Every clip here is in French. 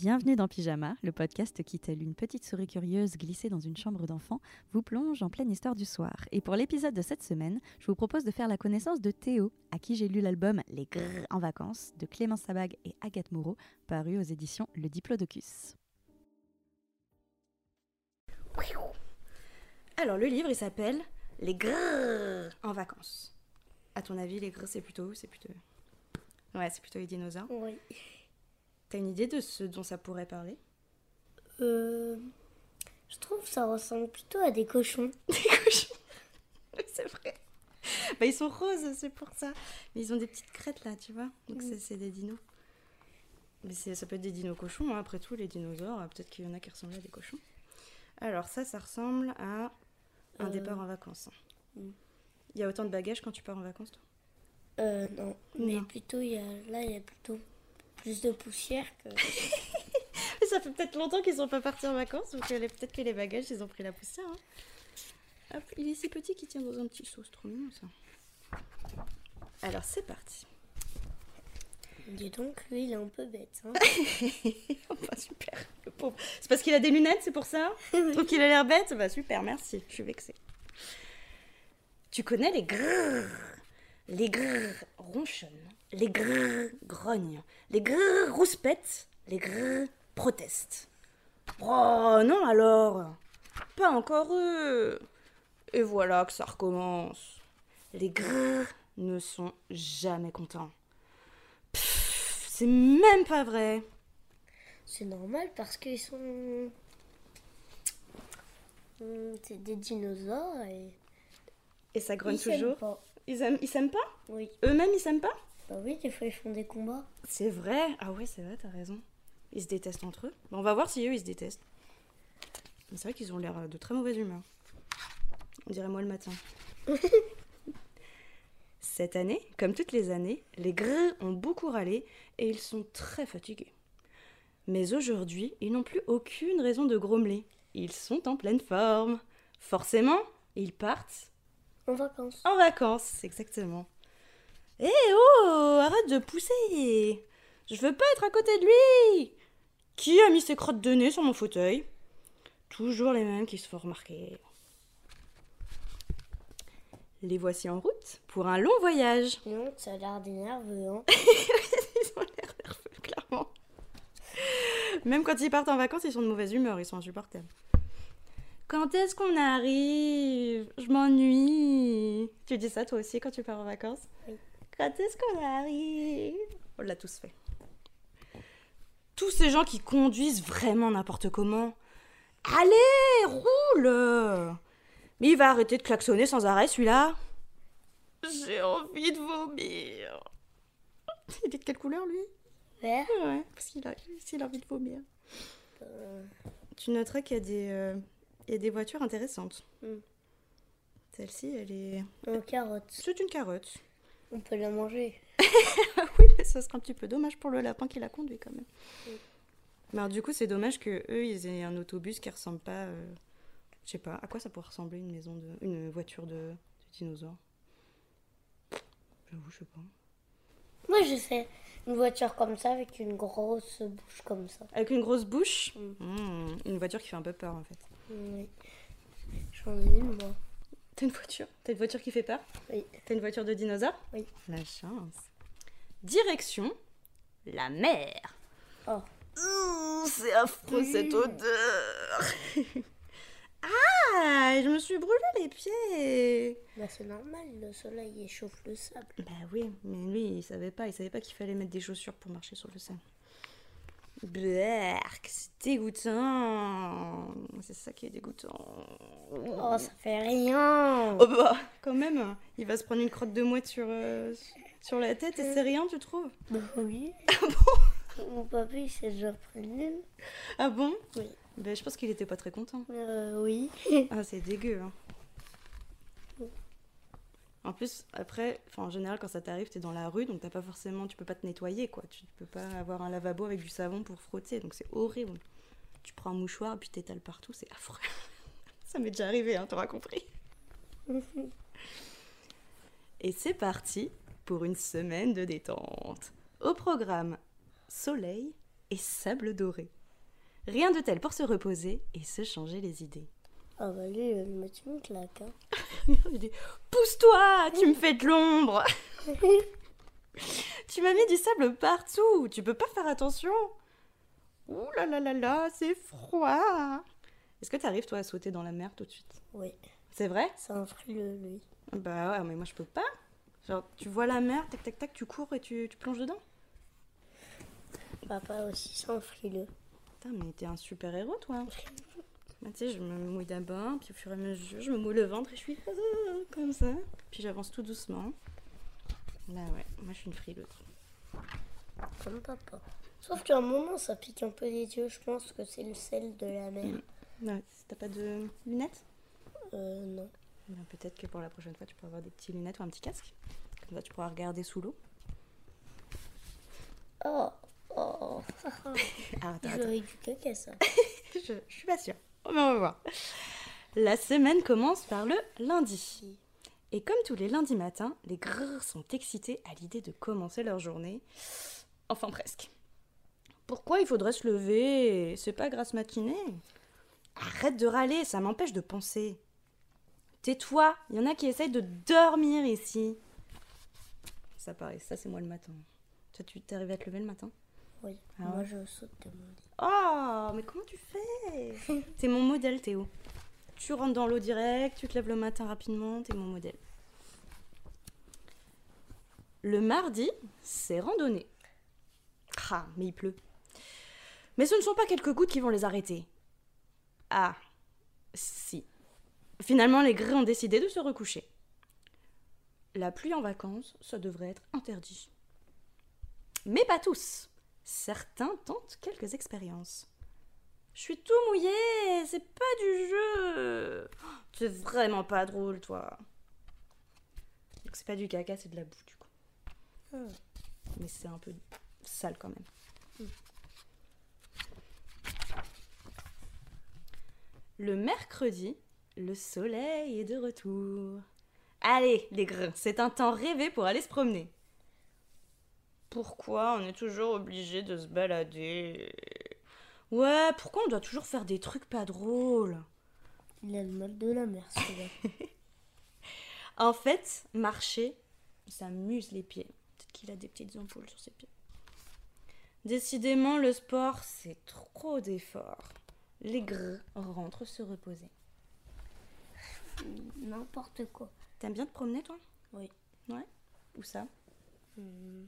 Bienvenue dans Pyjama, le podcast qui, telle une petite souris curieuse glissée dans une chambre d'enfant, vous plonge en pleine histoire du soir. Et pour l'épisode de cette semaine, je vous propose de faire la connaissance de Théo, à qui j'ai lu l'album Les Grrr en vacances de Clémence Sabag et Agathe Moreau, paru aux éditions Le Diplodocus. Alors, le livre, il s'appelle Les Grrr en vacances. À ton avis, les Grrr, c'est plutôt où? C'est plutôt. Ouais, c'est plutôt les dinosaures. Oui. T'as une idée de ce dont ça pourrait parler? Euh, je trouve que ça ressemble plutôt à des cochons. Des cochons c'est vrai. Bah, ils sont roses, c'est pour ça. Mais ils ont des petites crêtes là, tu vois. Donc, c'est- c'est des dinos. Mais ça peut être des dinos cochons, hein. après tout, les dinosaures. euh, Peut-être qu'il y en a qui ressemblent à des cochons. Alors, ça, ça ressemble à un Euh, départ en vacances. mm. Il y a autant de bagages quand tu pars en vacances, toi? Euh, non. Mais Non. plutôt, il y a, là, il y a plutôt plus de poussière que. Mais ça fait peut-être longtemps qu'ils sont pas partis en vacances, donc euh, les- peut-être que les bagages, ils ont pris la poussière. hein. Hop, il est si petit qu'il tient dans un petit sauce, trop mignon ça. Alors c'est parti. Dis donc, lui, il est un peu bête. Hein. Oh, bah, super, le pauvre. C'est parce qu'il a des lunettes, c'est pour ça trouves qu'il a l'air bête Bah super, merci, je suis vexée. Tu connais les grrr Les grrr ronchonnent, les grrr grognent, les grrr rouspètent, les grrr protestent. Oh non alors Pas encore eux Et voilà que ça recommence. Les grrr ne sont jamais contents. C'est même pas vrai. C'est normal parce qu'ils sont. Hum, C'est des dinosaures et. Et ça grogne ils toujours. pas. Ils aiment, ils s'aiment pas? Oui. Eux-mêmes, ils s'aiment pas? Bah oui, des fois, ils font des combats. C'est vrai? Ah ouais, c'est vrai, t'as raison. Ils se détestent entre eux. Bon, on va voir si eux, ils se détestent. Mais C'est vrai qu'ils ont l'air de très mauvaise humeur. On dirait moi le matin. Cette année, comme toutes les années, les grrrs ont beaucoup râlé et ils sont très fatigués. Mais aujourd'hui, ils n'ont plus aucune raison de grommeler. Ils sont en pleine forme. Forcément, ils partent En vacances. en vacances, exactement. Eh oh, arrête de pousser. Je veux pas être à côté de lui. Qui a mis ses crottes de nez sur mon fauteuil? Toujours les mêmes qui se font remarquer. Les voici en route pour un long voyage. Non, ça a l'air des nerveux. Hein. Ils ont l'air nerveux, clairement. Même quand ils partent en vacances, ils sont de mauvaise humeur, ils sont insupportables. Quand est-ce qu'on arrive? Je m'ennuie. Tu dis ça toi aussi quand tu pars en vacances? Oui. Quand est-ce qu'on arrive? On l'a tous fait. Tous ces gens qui conduisent vraiment n'importe comment. Allez, roule Mais il va arrêter de klaxonner sans arrêt celui-là. J'ai envie de vomir. Il est de quelle couleur lui? Vert. Ouais, parce qu'il a, a envie de vomir. Euh, Tu noteras qu'il y a des, euh, il y a des voitures intéressantes. Mm. Celle-ci, elle est. en carotte. C'est une carotte. On peut la manger. Oui, mais ça sera un petit peu dommage pour le lapin qui l'a conduit quand même. Mais alors, du coup, c'est dommage que eux, ils aient un autobus qui ressemble pas. euh, Je sais pas, à quoi ça pourrait ressembler une maison de, une voiture de, de dinosaure? J'avoue, je sais pas. Moi, je sais. Une voiture comme ça avec une grosse bouche comme ça. Avec une grosse bouche? Mm. Mm, Une voiture qui fait un peu peur en fait. Oui. J'en ai une, moi. T'as une voiture T'as une voiture qui fait peur Oui. T'as une voiture de dinosaure Oui. La chance. Direction la mer. Oh. Ouh, c'est affreux cette odeur. ah, je me suis brûlé les pieds. Bah, c'est normal, le soleil échauffe le sable. Bah oui, mais lui, il savait pas. Il savait pas qu'il fallait mettre des chaussures pour marcher sur le sable. Berk, c'est dégoûtant. C'est ça qui est dégoûtant. Oh, ça fait rien. Oh bah, quand même, il va se prendre une crotte de mouette sur, euh, sur la tête et c'est rien, tu trouves? Bah oui. Mon papa, il s'est déjà pris une. Ah bon? Oui. Ben, je pense qu'il était pas très content. Euh, oui. Ah, c'est dégueu. Hein. En plus, après, en général, quand ça t'arrive, t'es dans la rue, donc t'as pas forcément, tu peux pas te nettoyer, quoi. Tu peux pas avoir un lavabo avec du savon pour frotter, donc c'est horrible. Tu prends un mouchoir et puis t'étales partout, c'est affreux. ça m'est déjà arrivé, hein, t'auras compris. Et c'est parti pour une semaine de détente. Au programme, soleil et sable doré. Rien de tel pour se reposer et se changer les idées. Ah bah lui, il me tue une claque. Hein. Il dit Pousse-toi, tu me fais de l'ombre. tu m'as mis du sable partout, tu peux pas faire attention. Ouh là là là là, c'est froid. Est-ce que tu arrives toi à sauter dans la mer tout de suite? Oui, C'est vrai? C'est un frileux, lui. Bah ouais, mais moi je peux pas. Genre, tu vois la mer, tac tac tac, tu cours et tu, tu plonges dedans? Papa aussi, c'est un frileux. Putain, mais t'es un super héros toi. Bah, tu sais, je me mouille d'abord, puis au fur et à mesure, je me mouille le ventre et je suis euh, comme ça. Puis j'avance tout doucement. Là, ouais, moi je suis une frileuse. Comme papa. Sauf qu'à un moment, ça pique un peu les yeux. Je pense que c'est le sel de la mer. Ouais, t'as pas de lunettes? Euh, non. bah, Peut-être que pour la prochaine fois, tu pourras avoir des petites lunettes ou un petit casque. Comme ça, tu pourras regarder sous l'eau. Oh, oh. Ah. J'aurais du caca, ça. je, je suis pas sûre. On va voir. La semaine commence par le lundi. Et comme tous les lundis matins, les grrrs sont excités à l'idée de commencer leur journée. Enfin presque. Pourquoi il faudrait se lever C'est pas grasse matinée? Arrête de râler, ça m'empêche de penser. Tais-toi, il y en a qui essayent de dormir ici. Ça paraît, ça c'est moi le matin. Toi, tu t'es arrivé à te lever le matin? Oui. Ah Moi, ouais. je saute de mon lit. Oh, mais comment tu fais? T'es mon modèle, Théo. Tu rentres dans l'eau direct, tu te lèves le matin rapidement, t'es mon modèle. Le mardi, c'est randonnée. Ah, mais il pleut. Mais ce ne sont pas quelques gouttes qui vont les arrêter. Ah, si. Finalement, les grès ont décidé de se recoucher. La pluie en vacances, ça devrait être interdit. Mais pas tous. Certains tentent quelques expériences. Je suis tout mouillé, c'est pas du jeu. C'est vraiment pas drôle, toi. Donc c'est pas du caca, c'est de la boue, du coup. Hmm. Mais c'est un peu sale quand même. Le mercredi, le soleil est de retour. Allez, les grains, c'est un temps rêvé pour aller se promener. Pourquoi on est toujours obligé de se balader? Ouais, pourquoi on doit toujours faire des trucs pas drôles? Il a le mal de la mer. En fait, marcher, ça muse les pieds. Peut-être qu'il a des petites ampoules sur ses pieds. Décidément, le sport, c'est trop d'efforts. Les grès rentrent se reposer. N'importe quoi. T'aimes bien te promener, toi? Oui. Ouais Où ça? Hmm.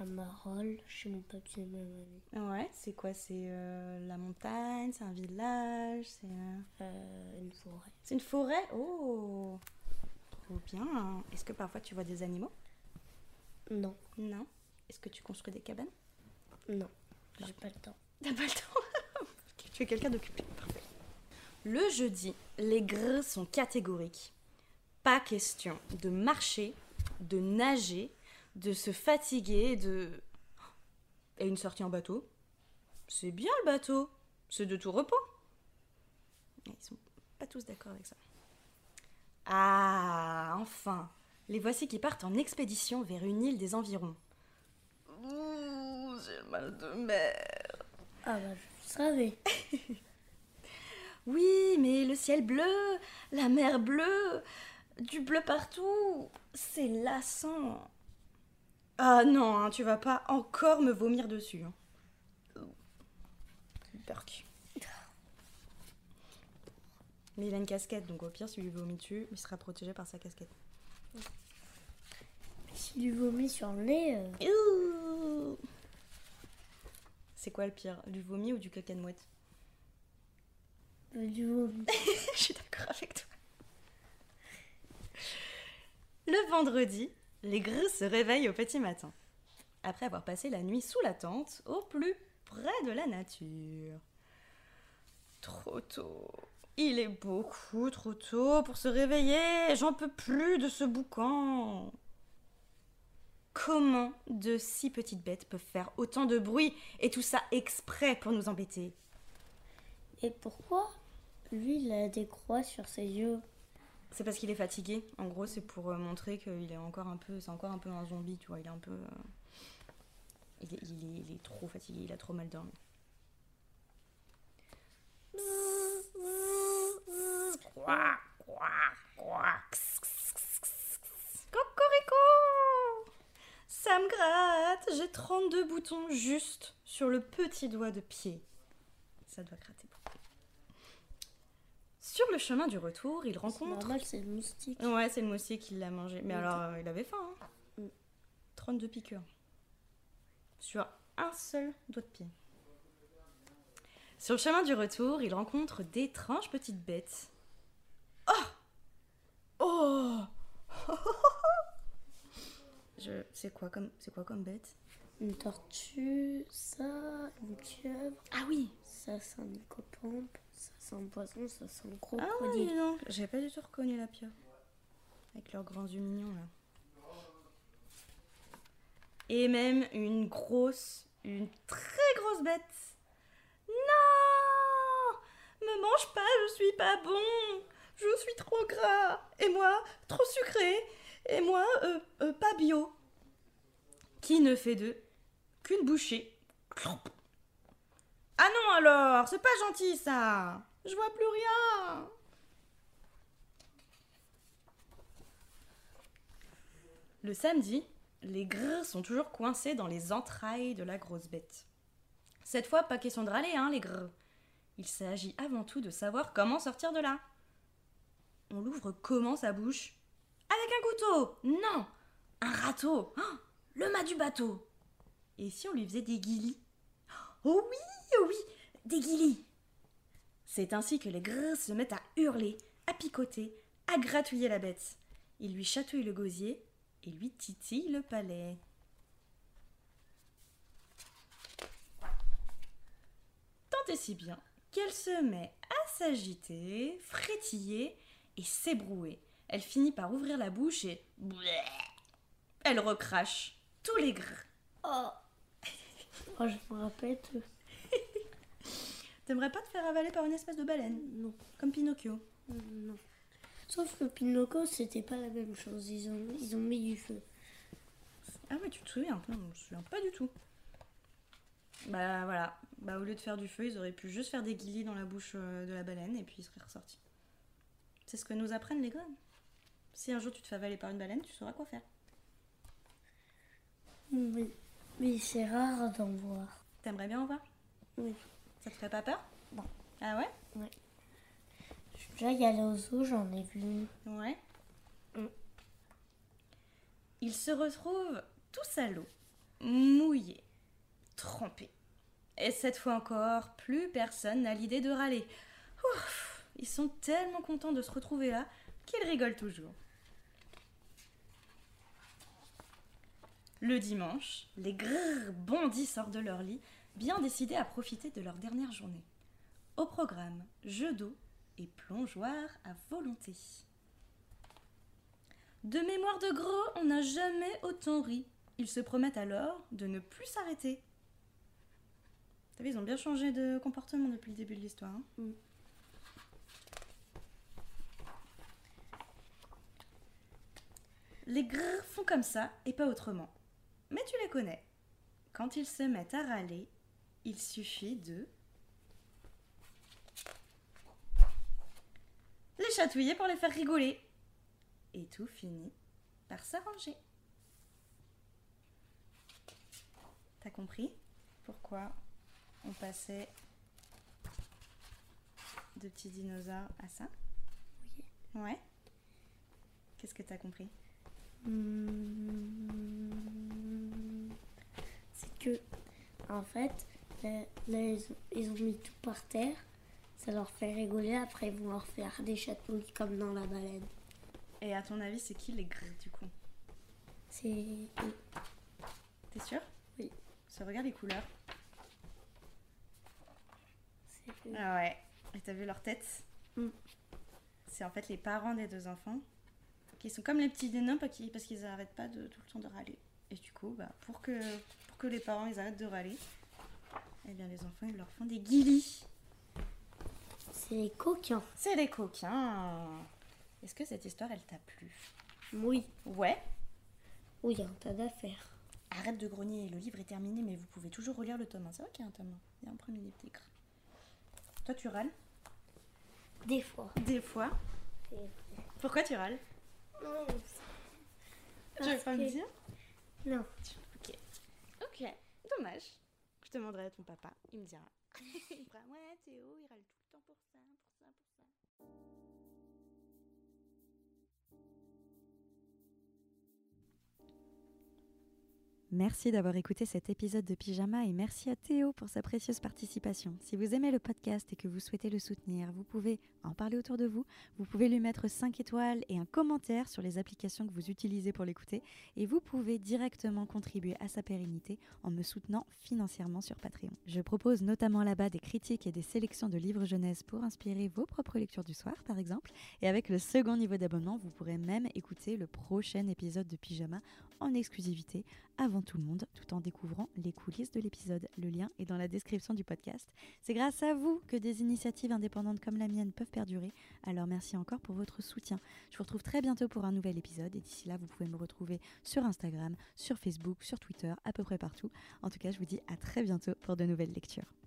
À Marolles, chez mon papier et ma mamie. Ouais, c'est quoi C'est euh, la montagne, c'est un village, c'est... euh, Euh, une forêt. C'est une forêt? Oh Trop bien Est-ce que parfois tu vois des animaux? Non, Non? Est-ce que tu construis des cabanes? Non. J'ai pas le temps. T'as pas le temps? Tu es quelqu'un d'occupé. Parfait. Le jeudi, les grès sont catégoriques. Pas question de marcher, de nager, de se fatiguer, de... Et une sortie en bateau C'est bien le bateau C'est de tout repos Ils sont pas tous d'accord avec ça. Ah, enfin Les voici qui partent en expédition vers une île des environs. Ouh, j'ai le mal de mer Ah bah, je savais. Oui, mais le ciel bleu, la mer bleue, du bleu partout, c'est lassant. Ah non, hein, tu vas pas encore me vomir dessus. Hein. Burk. Mais il a une casquette, donc au pire, s'il lui vomit dessus, il sera protégé par sa casquette. S'il lui vomit sur le nez, euh, Ouh. C'est quoi le pire Du vomi ou du caca de mouette? Euh, du vomi. Je suis d'accord avec toi. Le vendredi, les grès se réveillent au petit matin, après avoir passé la nuit sous la tente, au plus près de la nature. Trop tôt. Il est beaucoup trop tôt pour se réveiller. J'en peux plus de ce boucan. Comment de si petites bêtes peuvent faire autant de bruit et tout ça exprès pour nous embêter? Et pourquoi lui, il a des croix sur ses yeux? C'est parce qu'il est fatigué. En gros, c'est pour euh, montrer qu'il est encore un peu, c'est encore un peu un zombie, tu vois. Il est un peu. euh, Il est, il est- trop fatigué, il a trop mal dormi. Cocorico Ça me gratte J'ai 32 boutons juste sur le petit doigt de pied. Ça doit gratter. Sur le chemin du retour, il C'est rencontre... normal, c'est le moustique. Ouais, c'est le moustique qui l'a mangé. Mais Ok. alors, euh, il avait faim. Hein. Mm. 32 piqûres. Sur un seul doigt de pied. Sur le chemin du retour, il rencontre d'étranges petites bêtes. Oh Oh Je... C'est quoi comme c'est quoi comme bête? Une tortue, ça, une pieuvre, Ah oui ça c'est un hippocampre, ça c'est un poisson, ça c'est un Ah oui, crocodile. non, j'ai pas du tout reconnu la pieuvre. Avec leurs grands yeux mignons là. Et même une grosse, une très grosse bête. Non Me mange pas, je suis pas bon. Je suis trop gras. Et moi, trop sucré. Et moi, euh, euh, pas bio. Qui ne fait d'eux qu'une bouchée. Alors, c'est pas gentil ça. Je vois plus rien. Le samedi, les grrrs sont toujours coincés dans les entrailles de la grosse bête. Cette fois, pas question de râler, hein, les grrrs. Il s'agit avant tout de savoir comment sortir de là. On l'ouvre comment sa bouche? Avec un couteau Non Un râteau Oh, Le mât du bateau Et si on lui faisait des guilis Oh oui, oh oui, des C'est ainsi que les grrrs se mettent à hurler, à picoter, à gratouiller la bête. Ils lui chatouillent le gosier et lui titillent le palais. Tant et si bien qu'elle se met à s'agiter, frétiller et s'ébrouer. Elle finit par ouvrir la bouche et... Elle recrache tous les grrrs. Oh. Oh, je me rappelle. T'aimerais pas te faire avaler par une espèce de baleine, Non, comme Pinocchio non. Sauf que Pinocchio, c'était pas la même chose. Ils ont, ils ont mis du feu. Ah ouais, tu te souviens Non, je me souviens pas du tout. Bah voilà, bah au lieu de faire du feu, ils auraient pu juste faire des guillis dans la bouche euh, de la baleine et puis ils seraient ressortis. C'est ce que nous apprennent les graines. Si un jour tu te fais avaler par une baleine, tu sauras quoi faire. Oui. Mais c'est rare d'en voir. T'aimerais bien en voir? Oui. Ça te ferait pas peur? Non. Ah ouais? Je suis déjà y allée au zoo, j'en ai vu une. Ouais. Mm. Ils se retrouvent tous à l'eau, mouillés, trempés. Et cette fois encore, plus personne n'a l'idée de râler. Ouf, ils sont tellement contents de se retrouver là qu'ils rigolent toujours. Le dimanche, les grrrs bondissent hors de leur lit, bien décidés à profiter de leur dernière journée. Au programme, jeux d'eau et plongeoir à volonté. De mémoire de gros, on n'a jamais autant ri. Ils se promettent alors de ne plus s'arrêter. T'as vu, ils ont bien changé de comportement depuis le début de l'histoire. hein. Mm. Les grrrs font comme ça et pas autrement. Mais tu les connais. Quand ils se mettent à râler, il suffit de les chatouiller pour les faire rigoler. Et tout finit par s'arranger. T'as compris pourquoi on passait de petits dinosaures à ça? Oui. Ouais. Qu'est-ce que t'as compris? Hmm. C'est que, en fait, là, là, ils, ont, ils ont mis tout par terre. Ça leur fait rigoler. Après, ils vont leur faire des chatouilles comme dans la baleine. Et à ton avis, c'est qui les gris du coup? C'est. T'es sûr? Oui. Ça regarde les couleurs. c'est- Ah ouais. Et t'as vu leur tête? Mm. C'est en fait les parents des deux enfants qui sont comme les petits dénoms parce qu'ils parce qu'ils arrêtent pas de tout le temps de râler. Et du coup, bah, pour que pour que les parents ils arrêtent de râler, eh bien les enfants ils leur font des guilis. C'est les coquins. C'est les coquins. Est-ce que cette histoire elle t'a plu? Oui. Ouais. Oui, il y a un tas d'affaires. Arrête de grogner, le livre est terminé, mais vous pouvez toujours relire le tome 1. C'est vrai qu'il y a un tome 1. Il y a un premier livre. Toi, tu râles? Des fois. Des fois. Pourquoi tu râles? Non, Tu veux pas me que- dire? Non. Ok. Ok. Dommage. Je demanderai à ton papa. Il me dira. Ouais, Théo, il râle tout le temps pour ça, pour Merci d'avoir écouté cet épisode de Pyjama et merci à Théo pour sa précieuse participation. Si vous aimez le podcast et que vous souhaitez le soutenir, vous pouvez en parler autour de vous, vous pouvez lui mettre 5 étoiles et un commentaire sur les applications que vous utilisez pour l'écouter et vous pouvez directement contribuer à sa pérennité en me soutenant financièrement sur Patreon. Je propose notamment là-bas des critiques et des sélections de livres jeunesse pour inspirer vos propres lectures du soir par exemple et avec le second niveau d'abonnement, vous pourrez même écouter le prochain épisode de Pyjama en exclusivité avant tout le monde tout en découvrant les coulisses de l'épisode. Le lien est dans la description du podcast. C'est grâce à vous que des initiatives indépendantes comme la mienne peuvent perdurer. Alors merci encore pour votre soutien. Je vous retrouve très bientôt pour un nouvel épisode et d'ici là vous pouvez me retrouver sur Instagram, sur Facebook, sur Twitter, à peu près partout. En tout cas je vous dis à très bientôt pour de nouvelles lectures.